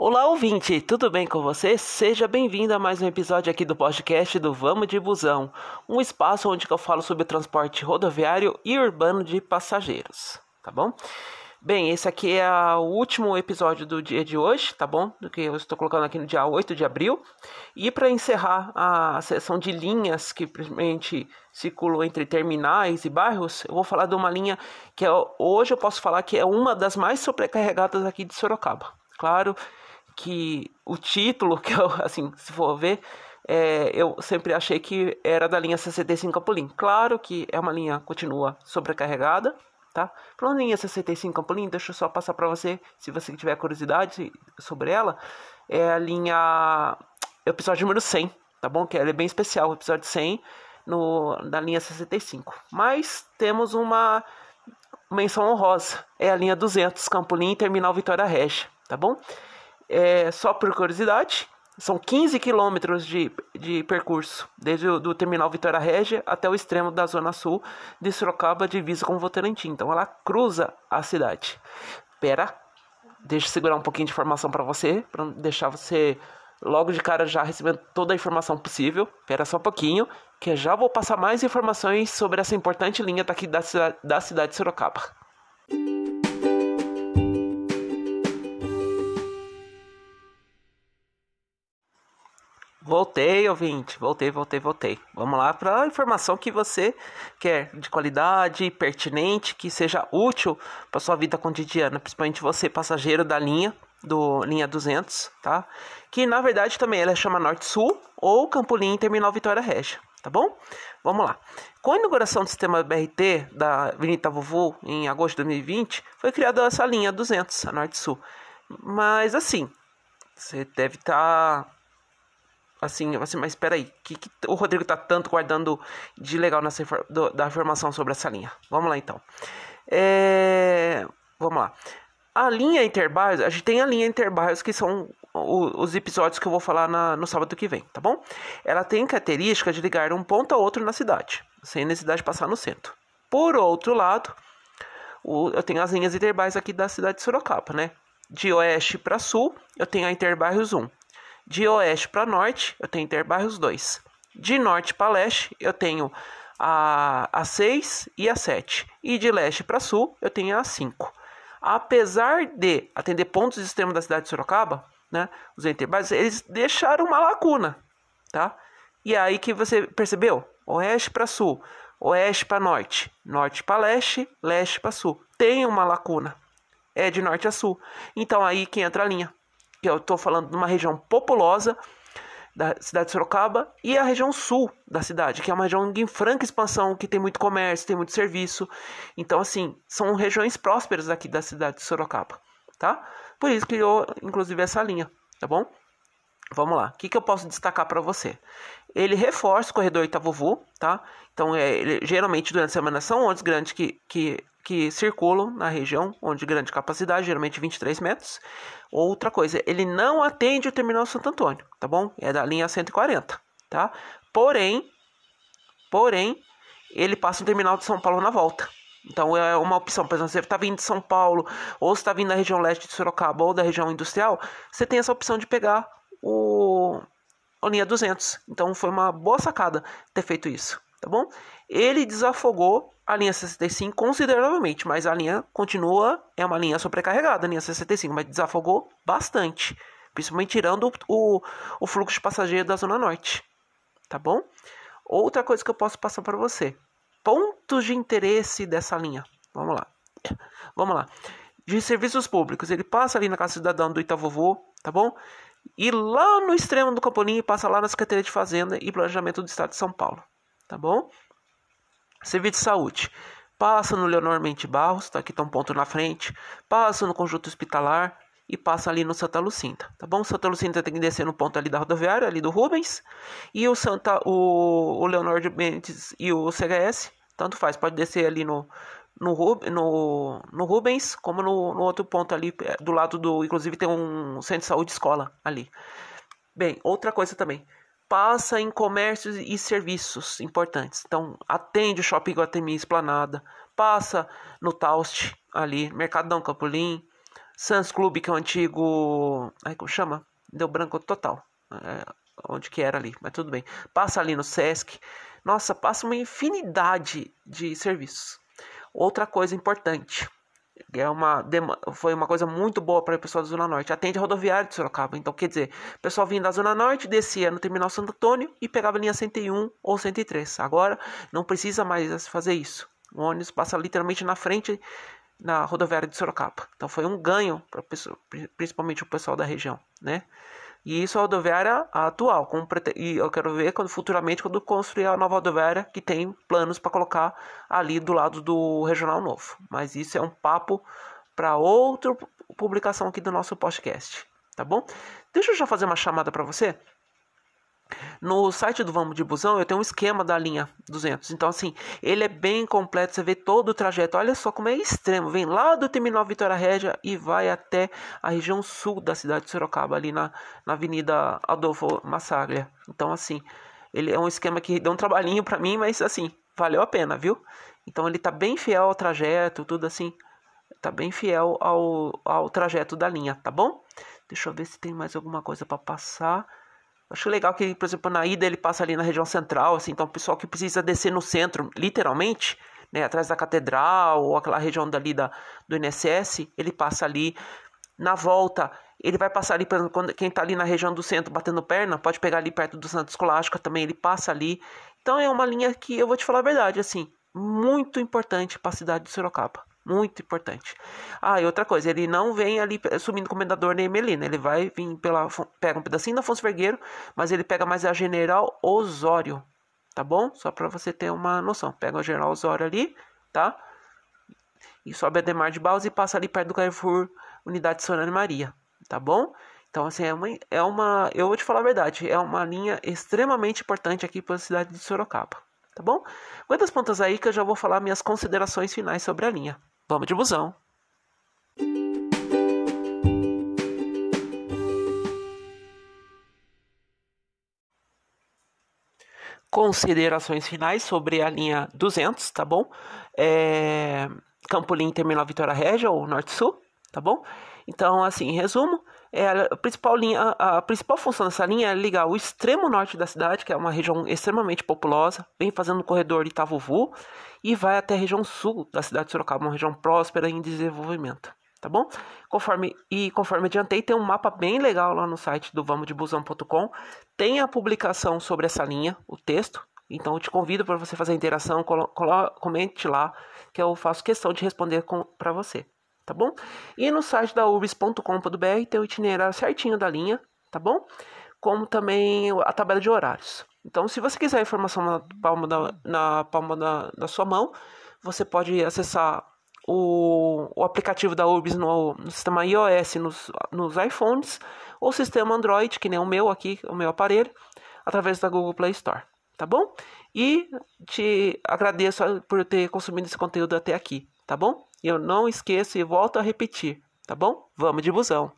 Olá, ouvinte, tudo bem com você? Seja bem-vindo a mais um episódio aqui do podcast do Vamos de Busão, um espaço onde eu falo sobre o transporte rodoviário e urbano de passageiros, tá bom? Bem, esse aqui é o último episódio do dia de hoje, tá bom? Do que eu estou colocando aqui no dia 8 de abril. E para encerrar a sessão de linhas que principalmente circulam entre terminais e bairros, eu vou falar de uma linha que é, hoje eu posso falar que é uma das mais sobrecarregadas aqui de Sorocaba. Claro que o título, que eu, assim, se for ver, é, eu sempre achei que era da linha 65 Campolim. Claro que é uma linha continua sobrecarregada, tá? Falando em 65 Campolim, deixa eu só passar para você, se você tiver curiosidade sobre ela, é a linha, episódio número 100, tá bom? Que ela é bem especial, o episódio 100 no, da linha 65. Mas temos uma menção honrosa, é a linha 200 Campolim Terminal Vitória Regia, tá bom? É, só por curiosidade, são 15 quilômetros de, de percurso, desde o do terminal Vitória Régia até o extremo da zona sul de Sorocaba, divisa com Votorantim. Então ela cruza a cidade. Pera, deixa eu segurar um pouquinho de informação para você, para deixar você logo de cara já recebendo toda a informação possível. Pera só um pouquinho, que eu já vou passar mais informações sobre essa importante linha daqui da, da cidade de Sorocaba. Voltei, ouvinte. Voltei, voltei, voltei. Vamos lá para a informação que você quer, de qualidade, pertinente, que seja útil para sua vida cotidiana, principalmente você, passageiro da linha, do linha 200, tá? Que na verdade também ela chama Norte-Sul ou Campolim Terminal Vitória Regia, tá bom? Vamos lá. Com a inauguração do sistema BRT da Avenida Vovô em agosto de 2020, foi criada essa linha 200, a Norte-Sul. Mas assim, você deve estar tá assim, assim, mas espera aí, que, que o Rodrigo tá tanto guardando de legal nessa do, da informação sobre essa linha? Vamos lá então. É, vamos lá. A linha Interbairros, a gente tem a linha Interbairros que são os episódios que eu vou falar na, no sábado que vem, tá bom? Ela tem característica de ligar um ponto a outro na cidade, sem necessidade de passar no centro. Por outro lado, o, eu tenho as linhas Interbairros aqui da cidade de Sorocaba, né? De oeste para sul, eu tenho a Interbairros 1. De oeste para norte, eu tenho Interbairros 2. De norte para leste, eu tenho a, a 6 e a 7. E de leste para sul, eu tenho a 5. Apesar de atender pontos extremos da cidade de Sorocaba, né, os Interbairros, eles deixaram uma lacuna, tá? E aí que você percebeu? Oeste para sul, oeste para norte, norte para leste, leste para sul. Tem uma lacuna. É de norte a sul. Então aí que entra a linha que eu estou falando de uma região populosa da cidade de Sorocaba e a região sul da cidade, que é uma região em franca expansão, que tem muito comércio, tem muito serviço. Então, assim, são regiões prósperas aqui da cidade de Sorocaba, tá? Por isso criou, inclusive, essa linha, tá bom? Vamos lá. O que, que eu posso destacar para você? Ele reforça o corredor Itavovu, tá? Então, é, ele, geralmente durante a semana são ônibus grandes que, que que circulam na região, onde grande capacidade, geralmente 23 metros. Outra coisa, ele não atende o terminal Santo Antônio, tá bom? É da linha 140, tá? Porém, porém, ele passa no terminal de São Paulo na volta. Então é uma opção, por exemplo, você está vindo de São Paulo, ou está vindo da região leste de Sorocaba, ou da região industrial, você tem essa opção de pegar o linha 200. Então foi uma boa sacada ter feito isso, tá bom? Ele desafogou a linha 65 consideravelmente, mas a linha continua, é uma linha sobrecarregada, a linha 65, mas desafogou bastante, principalmente tirando o, o fluxo de passageiro da Zona Norte, tá bom? Outra coisa que eu posso passar para você, pontos de interesse dessa linha, vamos lá, vamos lá, de serviços públicos, ele passa ali na Casa Cidadã do Itavovô, tá bom? E lá no extremo do Campolim, passa lá na Secretaria de Fazenda e Planejamento do Estado de São Paulo, tá bom? Serviço de saúde. Passa no Leonor Mente Barros, tá? aqui está um ponto na frente. Passa no conjunto hospitalar e passa ali no Santa Lucinda, tá bom? Santa Lucinda tem que descer no ponto ali da rodoviária, ali do Rubens. E o Santa, o, o Leonor de Mendes e o CHS, tanto faz, pode descer ali no, no, no, no Rubens, como no, no outro ponto ali, é, do lado do. Inclusive tem um centro de saúde escola ali. Bem, outra coisa também passa em comércios e serviços importantes. Então, atende o Shopping Guatemi Esplanada, passa no Taust ali, Mercadão Campolim, Sans Club, que é o antigo. Ai, como chama? Deu branco total. É, onde que era ali, mas tudo bem. Passa ali no Sesc. Nossa, passa uma infinidade de serviços. Outra coisa importante, é uma, foi uma coisa muito boa para o pessoal da Zona Norte. Atende a rodoviária de Sorocaba. Então, quer dizer, o pessoal vinha da Zona Norte, descia no terminal Santo Antônio e pegava a linha 101 ou 103. Agora, não precisa mais fazer isso. O ônibus passa literalmente na frente na rodoviária de Sorocaba. Então, foi um ganho para principalmente o pessoal da região, né? E isso é a rodoviária atual. E eu quero ver quando futuramente quando construir a nova rodoviária que tem planos para colocar ali do lado do regional novo. Mas isso é um papo para outra publicação aqui do nosso podcast, tá bom? Deixa eu já fazer uma chamada para você. No site do Vamos de Busão eu tenho um esquema da linha 200. Então, assim, ele é bem completo. Você vê todo o trajeto. Olha só como é extremo. Vem lá do terminal Vitória Régia e vai até a região sul da cidade de Sorocaba, ali na, na Avenida Adolfo Massaglia. Então, assim, ele é um esquema que deu um trabalhinho para mim, mas, assim, valeu a pena, viu? Então, ele tá bem fiel ao trajeto, tudo assim. Tá bem fiel ao, ao trajeto da linha, tá bom? Deixa eu ver se tem mais alguma coisa para passar. Acho legal que, por exemplo, na ida ele passa ali na região central, assim, então o pessoal que precisa descer no centro, literalmente, né, atrás da catedral ou aquela região dali da, do INSS, ele passa ali. Na volta, ele vai passar ali, quando, quem está ali na região do centro batendo perna, pode pegar ali perto do Santo Escolástica também, ele passa ali. Então é uma linha que eu vou te falar a verdade, assim, muito importante para a cidade de Sorocaba. Muito importante. Ah, e outra coisa, ele não vem ali subindo comendador nem Melina. Ele vai vir pela. Pega um pedacinho da Afonso Vergueiro, mas ele pega mais a General Osório. Tá bom? Só para você ter uma noção. Pega o General Osório ali, tá? E sobe a Demar de Baus e passa ali perto do Carrefour Unidade Sorana Maria. Tá bom? Então, assim, é uma, é uma. Eu vou te falar a verdade. É uma linha extremamente importante aqui para a cidade de Sorocaba. Tá bom? Aguenta as pontas aí que eu já vou falar minhas considerações finais sobre a linha. Vamos de busão. Considerações finais sobre a linha 200, tá bom? É... Campolim Terminal Vitória Régia, ou Norte-Sul, tá bom? Então, assim, em resumo, é a principal linha, a, principal função dessa linha é ligar o extremo norte da cidade, que é uma região extremamente populosa, vem fazendo o corredor Itavuvu e vai até a região sul da cidade de Sorocaba, uma região próspera em desenvolvimento, tá bom? Conforme e conforme adiantei, tem um mapa bem legal lá no site do vamosdebusão.com. Tem a publicação sobre essa linha, o texto. Então eu te convido para você fazer a interação, comente lá, que eu faço questão de responder para você tá bom? E no site da urbis.com.br tem o itinerário certinho da linha, tá bom? Como também a tabela de horários. Então, se você quiser a informação na palma da, na palma da, sua mão, você pode acessar o, o aplicativo da Urbis no, no sistema iOS nos, nos iPhones ou sistema Android, que nem o meu aqui, o meu aparelho, através da Google Play Store, tá bom? E te agradeço por ter consumido esse conteúdo até aqui, tá bom? Eu não esqueço e volto a repetir, tá bom? Vamos de busão!